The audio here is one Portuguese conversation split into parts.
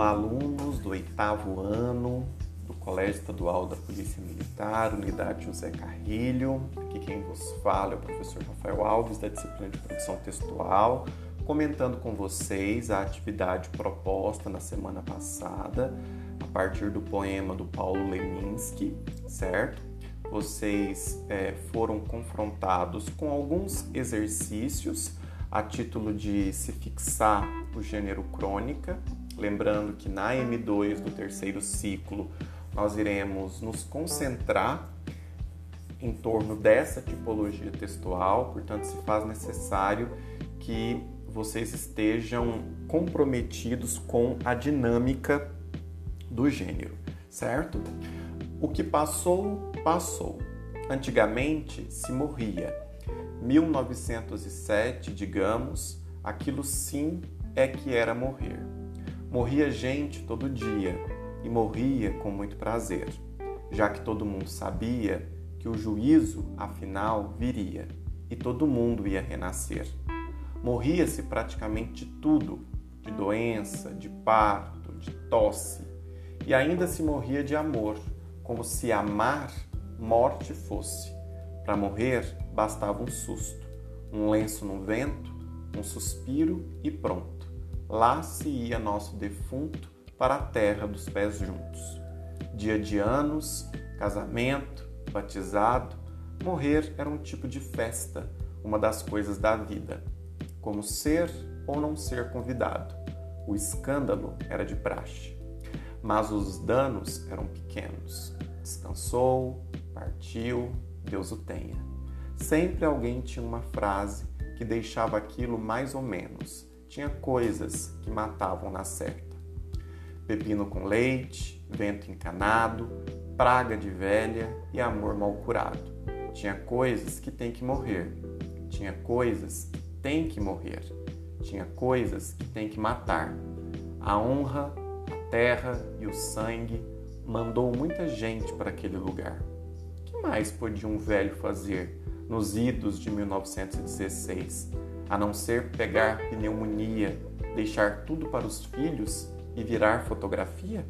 Olá, alunos do oitavo ano do Colégio Estadual da Polícia Militar, Unidade José Carrilho. Aqui quem vos fala é o professor Rafael Alves, da disciplina de produção textual, comentando com vocês a atividade proposta na semana passada, a partir do poema do Paulo Leminski, certo? Vocês é, foram confrontados com alguns exercícios a título de se fixar o gênero crônica, lembrando que na M2 do terceiro ciclo nós iremos nos concentrar em torno dessa tipologia textual, portanto, se faz necessário que vocês estejam comprometidos com a dinâmica do gênero, certo? O que passou, passou. Antigamente se morria. 1907, digamos, aquilo sim é que era morrer. Morria gente todo dia e morria com muito prazer, já que todo mundo sabia que o juízo, afinal, viria e todo mundo ia renascer. Morria-se praticamente de tudo, de doença, de parto, de tosse, e ainda se morria de amor, como se amar morte fosse. Para morrer bastava um susto, um lenço no vento, um suspiro e pronto. Lá se ia nosso defunto para a terra dos pés juntos. Dia de anos, casamento, batizado, morrer era um tipo de festa, uma das coisas da vida, como ser ou não ser convidado. O escândalo era de praxe, mas os danos eram pequenos. Descansou, partiu, Deus o tenha. Sempre alguém tinha uma frase que deixava aquilo mais ou menos. Tinha coisas que matavam na certa pepino com leite, vento encanado, praga de velha e amor mal curado. Tinha coisas que tem que morrer, tinha coisas que tem que morrer, tinha coisas que tem que matar. A honra, a terra e o sangue mandou muita gente para aquele lugar. Que mais podia um velho fazer nos idos de 1916, a não ser pegar pneumonia, deixar tudo para os filhos e virar fotografia?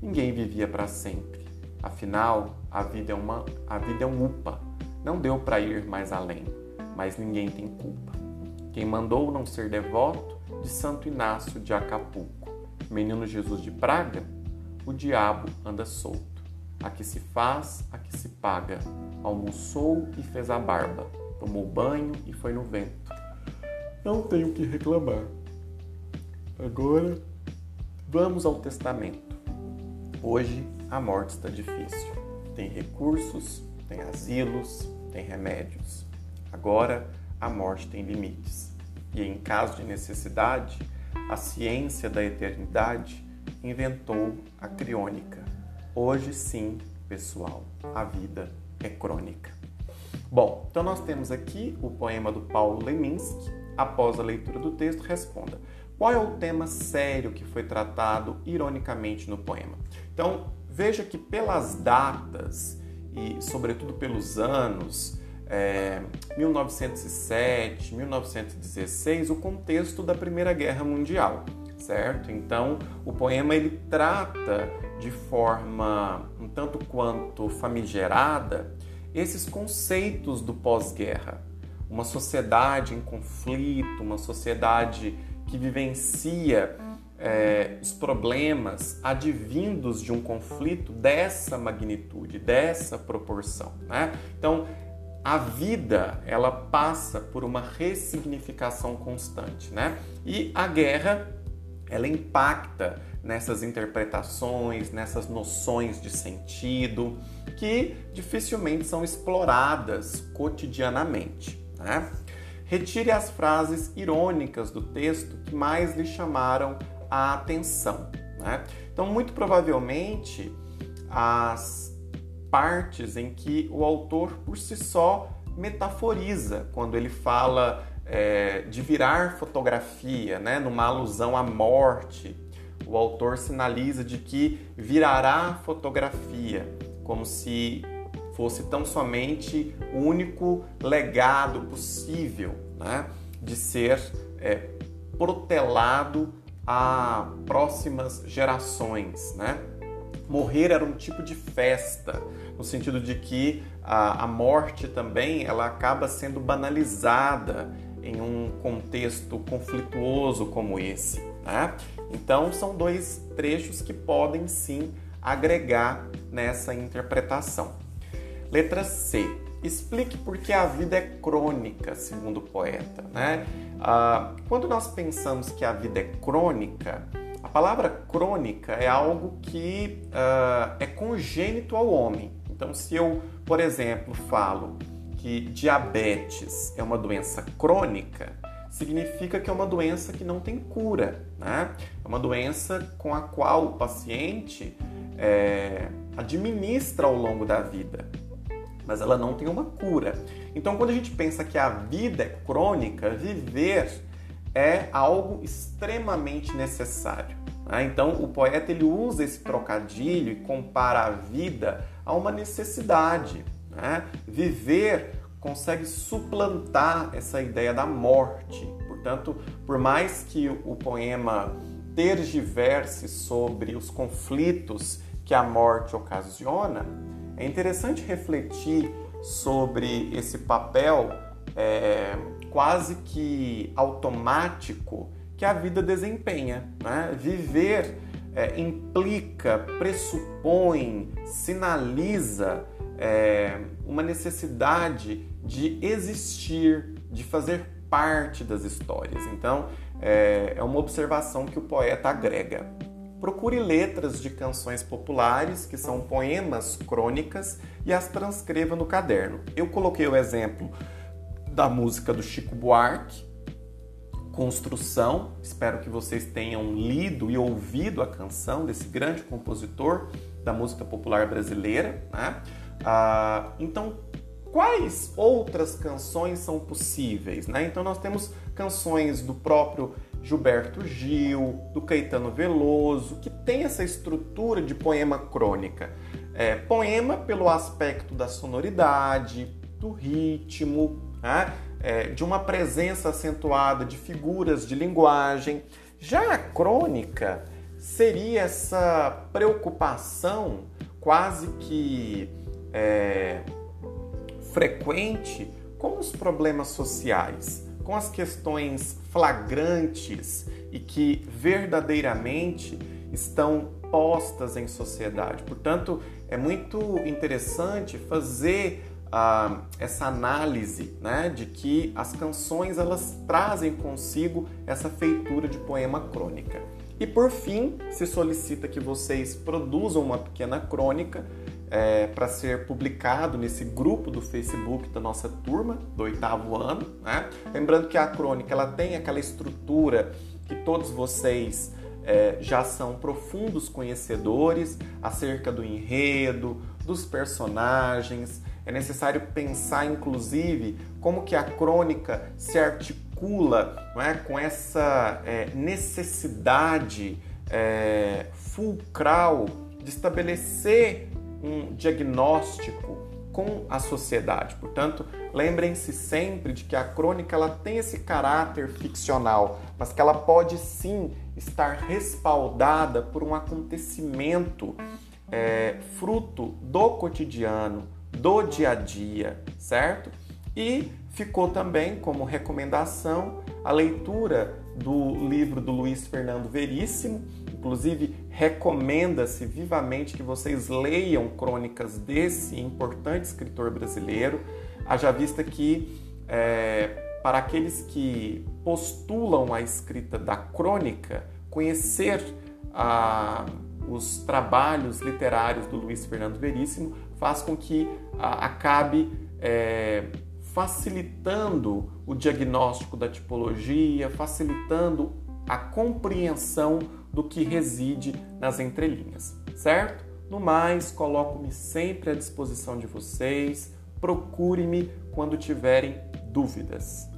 Ninguém vivia para sempre. Afinal, a vida é uma a vida é um upa. Não deu para ir mais além, mas ninguém tem culpa. Quem mandou não ser devoto de Santo Inácio de Acapulco, menino Jesus de Praga, o diabo anda solto. A que se faz, a que se paga. Almoçou e fez a barba, tomou banho e foi no vento. Não tenho que reclamar. Agora Vamos ao testamento. Hoje a morte está difícil. Tem recursos, tem asilos, tem remédios. Agora a morte tem limites. E em caso de necessidade, a ciência da eternidade inventou a criônica. Hoje sim, pessoal, a vida é crônica. Bom, então nós temos aqui o poema do Paulo Leminski. Após a leitura do texto, responda: qual é o tema sério que foi tratado ironicamente no poema? Então, veja que pelas datas e, sobretudo, pelos anos é, 1907, 1916, o contexto da Primeira Guerra Mundial, certo? Então, o poema ele trata de forma um tanto quanto famigerada esses conceitos do pós-guerra. Uma sociedade em conflito, uma sociedade que vivencia é, os problemas advindos de um conflito dessa magnitude, dessa proporção. Né? Então, a vida ela passa por uma ressignificação constante, né? E a guerra ela impacta nessas interpretações, nessas noções de sentido que dificilmente são exploradas cotidianamente, né? Retire as frases irônicas do texto que mais lhe chamaram a atenção. Né? Então, muito provavelmente, as partes em que o autor por si só metaforiza quando ele fala é, de virar fotografia, né? numa alusão à morte. O autor sinaliza de que virará fotografia, como se fosse tão somente o único legado possível né, de ser é, protelado a próximas gerações, né? Morrer era um tipo de festa, no sentido de que a, a morte também ela acaba sendo banalizada em um contexto conflituoso como esse. Né? Então, são dois trechos que podem sim agregar nessa interpretação. Letra C. Explique por que a vida é crônica, segundo o poeta. Né? Ah, quando nós pensamos que a vida é crônica, a palavra crônica é algo que ah, é congênito ao homem. Então, se eu, por exemplo, falo que diabetes é uma doença crônica, significa que é uma doença que não tem cura, né? É uma doença com a qual o paciente é, administra ao longo da vida, mas ela não tem uma cura. Então, quando a gente pensa que a vida é crônica, viver é algo extremamente necessário. Né? Então, o poeta ele usa esse trocadilho e compara a vida a uma necessidade. Né? Viver consegue suplantar essa ideia da morte. Portanto, por mais que o poema tergiverse sobre os conflitos que a morte ocasiona, é interessante refletir sobre esse papel é, quase que automático que a vida desempenha. Né? Viver é, implica, pressupõe, sinaliza é, uma necessidade de existir, de fazer parte das histórias. Então, é, é uma observação que o poeta agrega. Procure letras de canções populares, que são poemas crônicas, e as transcreva no caderno. Eu coloquei o exemplo da música do Chico Buarque, Construção. Espero que vocês tenham lido e ouvido a canção desse grande compositor da música popular brasileira. Né? Ah, então, quais outras canções são possíveis? Né? Então, nós temos canções do próprio Gilberto Gil, do Caetano Veloso, que tem essa estrutura de poema crônica. É, poema pelo aspecto da sonoridade, do ritmo, né? é, de uma presença acentuada de figuras de linguagem. Já a crônica seria essa preocupação quase que é, frequente com os problemas sociais, com as questões flagrantes e que verdadeiramente estão postas em sociedade. Portanto, é muito interessante fazer ah, essa análise né, de que as canções elas trazem consigo essa feitura de poema crônica. E por fim, se solicita que vocês produzam uma pequena crônica é, para ser publicado nesse grupo do Facebook da nossa turma do oitavo ano. Né? Lembrando que a crônica ela tem aquela estrutura que todos vocês é, já são profundos conhecedores acerca do enredo, dos personagens. É necessário pensar, inclusive, como que a crônica se articula não é, com essa é, necessidade é, fulcral de estabelecer um diagnóstico com a sociedade. Portanto, lembrem-se sempre de que a crônica ela tem esse caráter ficcional, mas que ela pode sim estar respaldada por um acontecimento é, fruto do cotidiano, do dia a dia, certo? E ficou também como recomendação a leitura do livro do Luiz Fernando Veríssimo. Inclusive, recomenda-se vivamente que vocês leiam crônicas desse importante escritor brasileiro, haja vista que, é, para aqueles que postulam a escrita da crônica, conhecer os trabalhos literários do Luiz Fernando Veríssimo faz com que acabe. É, facilitando o diagnóstico da tipologia, facilitando a compreensão do que reside nas entrelinhas, certo? No mais, coloco-me sempre à disposição de vocês. Procure-me quando tiverem dúvidas.